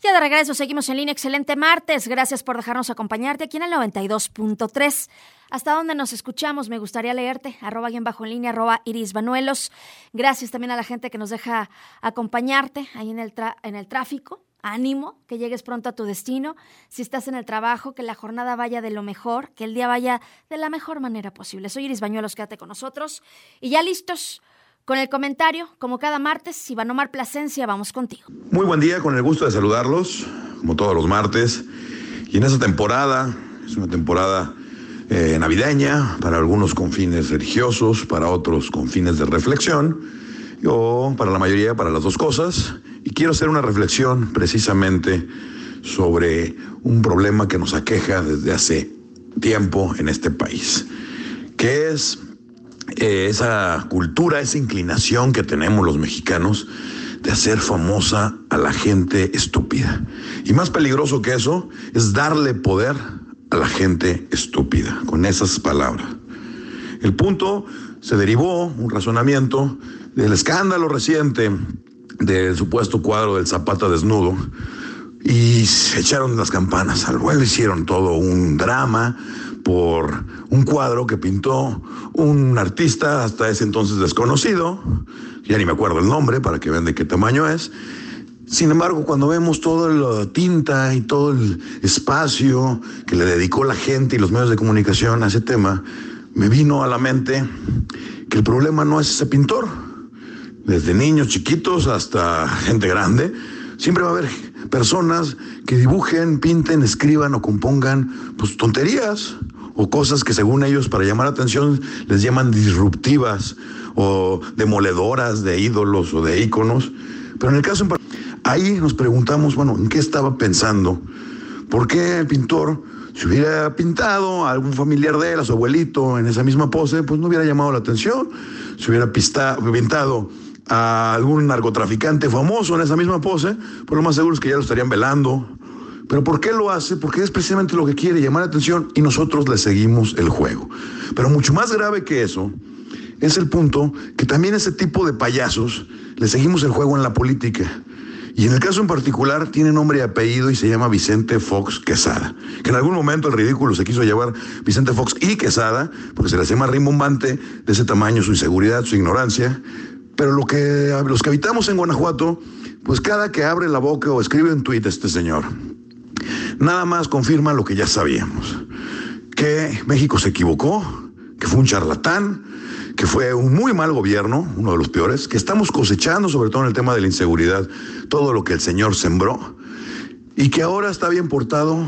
Ya de regreso, seguimos en línea. Excelente martes. Gracias por dejarnos acompañarte aquí en el 92.3. ¿Hasta dónde nos escuchamos? Me gustaría leerte. Arroba en bajo en línea, arroba Iris Banuelos. Gracias también a la gente que nos deja acompañarte ahí en el, en el tráfico. Ánimo, que llegues pronto a tu destino. Si estás en el trabajo, que la jornada vaya de lo mejor, que el día vaya de la mejor manera posible. Soy Iris Bañuelos, quédate con nosotros. Y ya listos con el comentario, como cada martes, Iván Omar Plasencia, vamos contigo. Muy buen día, con el gusto de saludarlos, como todos los martes. Y en esta temporada, es una temporada eh, navideña, para algunos con fines religiosos, para otros con fines de reflexión, o para la mayoría para las dos cosas. Y quiero hacer una reflexión precisamente sobre un problema que nos aqueja desde hace tiempo en este país, que es eh, esa cultura, esa inclinación que tenemos los mexicanos de hacer famosa a la gente estúpida. Y más peligroso que eso es darle poder a la gente estúpida, con esas palabras. El punto se derivó, un razonamiento, del escándalo reciente del supuesto cuadro del Zapata desnudo, y se echaron las campanas al vuelo, hicieron todo un drama, por un cuadro que pintó un artista hasta ese entonces desconocido, ya ni me acuerdo el nombre para que vean de qué tamaño es. Sin embargo, cuando vemos toda la tinta y todo el espacio que le dedicó la gente y los medios de comunicación a ese tema, me vino a la mente que el problema no es ese pintor. Desde niños chiquitos hasta gente grande, siempre va a haber personas que dibujen, pinten, escriban o compongan pues tonterías o cosas que según ellos para llamar la atención les llaman disruptivas o demoledoras de ídolos o de íconos. Pero en el caso ahí nos preguntamos, bueno, ¿en qué estaba pensando? ¿Por qué el pintor, si hubiera pintado a algún familiar de él, a su abuelito, en esa misma pose, pues no hubiera llamado la atención? Si hubiera pintado a algún narcotraficante famoso en esa misma pose, pues lo más seguro es que ya lo estarían velando pero ¿por qué lo hace? Porque es precisamente lo que quiere, llamar la atención y nosotros le seguimos el juego. Pero mucho más grave que eso es el punto que también ese tipo de payasos le seguimos el juego en la política. Y en el caso en particular tiene nombre y apellido y se llama Vicente Fox Quesada. Que en algún momento el ridículo se quiso llevar Vicente Fox y Quesada, porque se le hace más rimbombante de ese tamaño su inseguridad, su ignorancia. Pero los que habitamos en Guanajuato, pues cada que abre la boca o escribe un tuit este señor, nada más confirma lo que ya sabíamos, que México se equivocó, que fue un charlatán, que fue un muy mal gobierno, uno de los peores, que estamos cosechando, sobre todo en el tema de la inseguridad, todo lo que el señor sembró, y que ahora está bien portado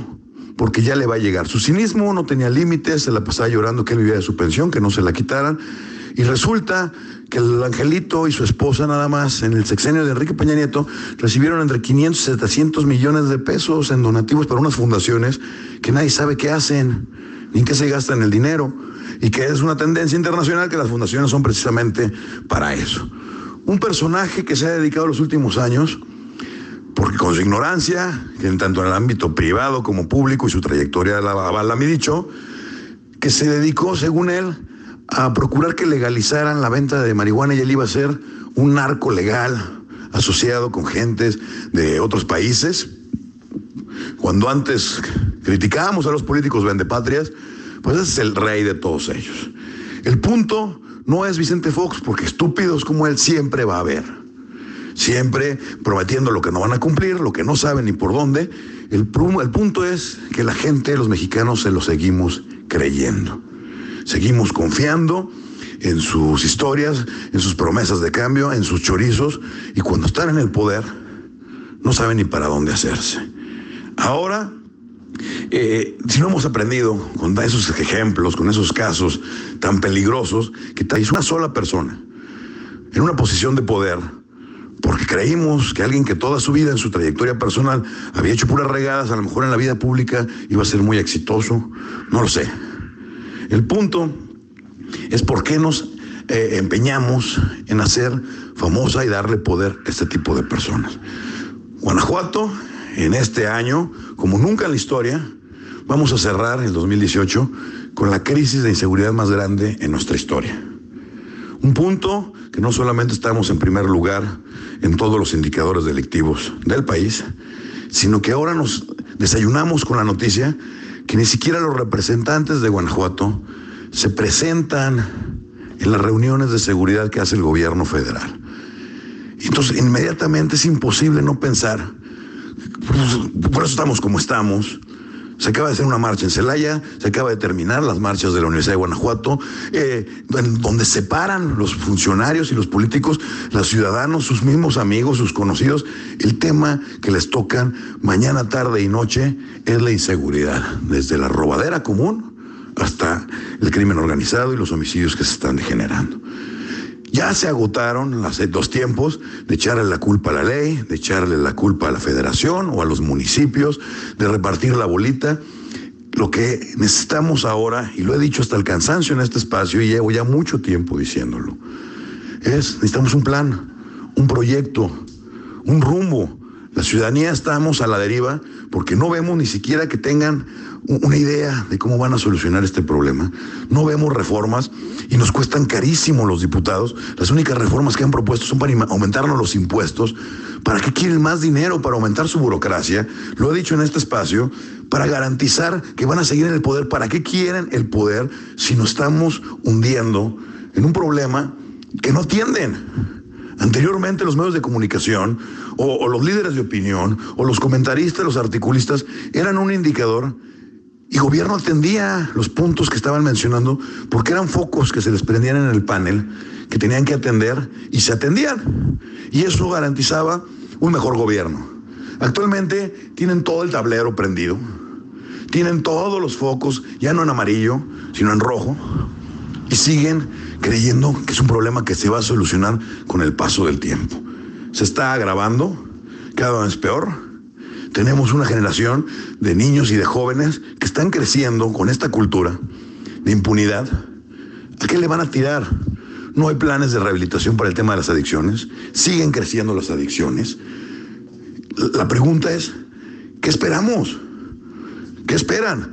porque ya le va a llegar. Su cinismo no tenía límites, se la pasaba llorando que él vivía de su pensión, que no se la quitaran, y resulta que el angelito y su esposa nada más en el sexenio de Enrique Peña Nieto recibieron entre 500 y 700 millones de pesos en donativos para unas fundaciones que nadie sabe qué hacen, ni en qué se gastan el dinero, y que es una tendencia internacional que las fundaciones son precisamente para eso. Un personaje que se ha dedicado los últimos años, porque con su ignorancia, tanto en el ámbito privado como público y su trayectoria la avala mi dicho, que se dedicó, según él, a procurar que legalizaran la venta de marihuana y él iba a ser un narco legal asociado con gentes de otros países. Cuando antes criticábamos a los políticos vendepatrias, pues ese es el rey de todos ellos. El punto no es Vicente Fox, porque estúpidos como él siempre va a haber. Siempre prometiendo lo que no van a cumplir, lo que no saben ni por dónde. El, el punto es que la gente, los mexicanos, se lo seguimos creyendo. Seguimos confiando en sus historias, en sus promesas de cambio, en sus chorizos, y cuando están en el poder, no saben ni para dónde hacerse. Ahora, eh, si no hemos aprendido con esos ejemplos, con esos casos tan peligrosos, que es una sola persona en una posición de poder, porque creímos que alguien que toda su vida en su trayectoria personal había hecho puras regadas, a lo mejor en la vida pública iba a ser muy exitoso, no lo sé. El punto es por qué nos eh, empeñamos en hacer famosa y darle poder a este tipo de personas. Guanajuato, en este año, como nunca en la historia, vamos a cerrar el 2018 con la crisis de inseguridad más grande en nuestra historia. Un punto que no solamente estamos en primer lugar en todos los indicadores delictivos del país, sino que ahora nos desayunamos con la noticia que ni siquiera los representantes de Guanajuato se presentan en las reuniones de seguridad que hace el gobierno federal. Entonces, inmediatamente es imposible no pensar, pues, por eso estamos como estamos, se acaba de hacer una marcha en Celaya, se acaba de terminar las marchas de la Universidad de Guanajuato, eh, donde separan los funcionarios y los políticos, los ciudadanos, sus mismos amigos, sus conocidos. El tema que les tocan mañana, tarde y noche es la inseguridad, desde la robadera común hasta el crimen organizado y los homicidios que se están degenerando. Ya se agotaron los tiempos de echarle la culpa a la ley, de echarle la culpa a la federación o a los municipios, de repartir la bolita. Lo que necesitamos ahora, y lo he dicho hasta el cansancio en este espacio y llevo ya mucho tiempo diciéndolo, es necesitamos un plan, un proyecto, un rumbo. La ciudadanía estamos a la deriva porque no vemos ni siquiera que tengan una idea de cómo van a solucionar este problema. No vemos reformas y nos cuestan carísimo los diputados. Las únicas reformas que han propuesto son para aumentarnos los impuestos. ¿Para qué quieren más dinero? Para aumentar su burocracia. Lo he dicho en este espacio, para garantizar que van a seguir en el poder. ¿Para qué quieren el poder si nos estamos hundiendo en un problema que no atienden? Anteriormente los medios de comunicación o, o, los líderes de opinión o los comentaristas, los articulistas eran un indicador y gobierno atendía los puntos que estaban mencionando porque eran focos que se desprendían en el panel que tenían que atender y se atendían. Y eso garantizaba un mejor gobierno. Actualmente tienen todo el tablero prendido, tienen todos los focos, ya no en amarillo, sino en rojo, y siguen creyendo que es un problema que se va a solucionar con el paso del tiempo. Se está agravando, cada vez peor tenemos una generación de niños y de jóvenes que están creciendo con esta cultura de impunidad. ¿A qué le van a tirar? No hay planes de rehabilitación para el tema de las adicciones. Siguen creciendo las adicciones. La pregunta es, ¿qué esperamos? ¿Qué esperan?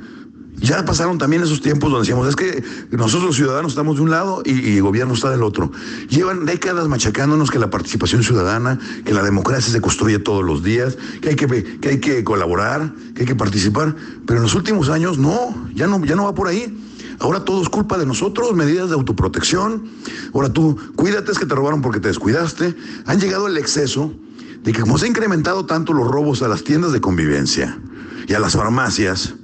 Ya pasaron también esos tiempos donde decíamos, es que nosotros los ciudadanos estamos de un lado y, el gobierno está del otro. Llevan décadas machacándonos que la participación ciudadana, que la democracia se construye todos los días, que hay que, que hay que colaborar, que hay que participar. Pero en los últimos años no, ya no, ya no va por ahí. Ahora todo es culpa de nosotros, medidas de autoprotección. Ahora tú, cuídate, es que te robaron porque te descuidaste. Han llegado el exceso de que como se ha incrementado tanto los robos a las tiendas de convivencia y a las farmacias,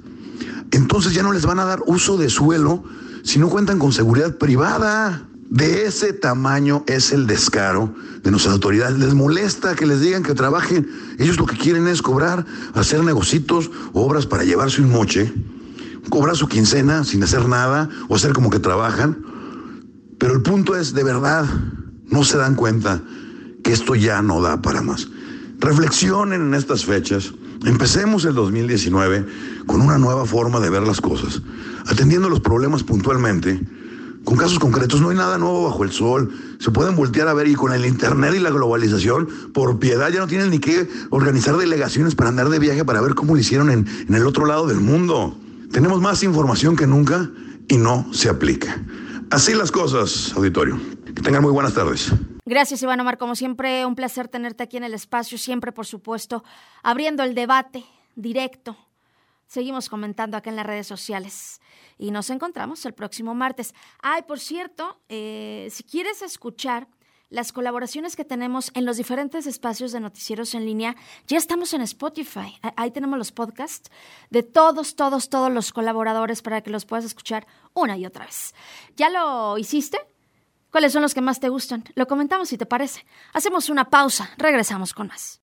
entonces ya no les van a dar uso de suelo si no cuentan con seguridad privada. De ese tamaño es el descaro de nuestras autoridades. Les molesta que les digan que trabajen. Ellos lo que quieren es cobrar, hacer negocitos, obras para llevarse un moche, cobrar su quincena sin hacer nada o hacer como que trabajan. Pero el punto es, de verdad, no se dan cuenta que esto ya no da para más. Reflexionen en estas fechas. Empecemos el 2019 con una nueva forma de ver las cosas, atendiendo los problemas puntualmente, con casos concretos. No hay nada nuevo bajo el sol. Se pueden voltear a ver y con el Internet y la globalización, por piedad ya no tienen ni que organizar delegaciones para andar de viaje para ver cómo lo hicieron en, en el otro lado del mundo. Tenemos más información que nunca y no se aplica. Así las cosas, auditorio. Que tengan muy buenas tardes. Gracias, Iván Omar. Como siempre, un placer tenerte aquí en el espacio. Siempre, por supuesto, abriendo el debate directo. Seguimos comentando acá en las redes sociales y nos encontramos el próximo martes. Ay, por cierto, eh, si quieres escuchar las colaboraciones que tenemos en los diferentes espacios de noticieros en línea, ya estamos en Spotify. Ahí tenemos los podcasts de todos, todos, todos los colaboradores para que los puedas escuchar una y otra vez. ¿Ya lo hiciste? ¿Cuáles son los que más te gustan? Lo comentamos si te parece. Hacemos una pausa, regresamos con más.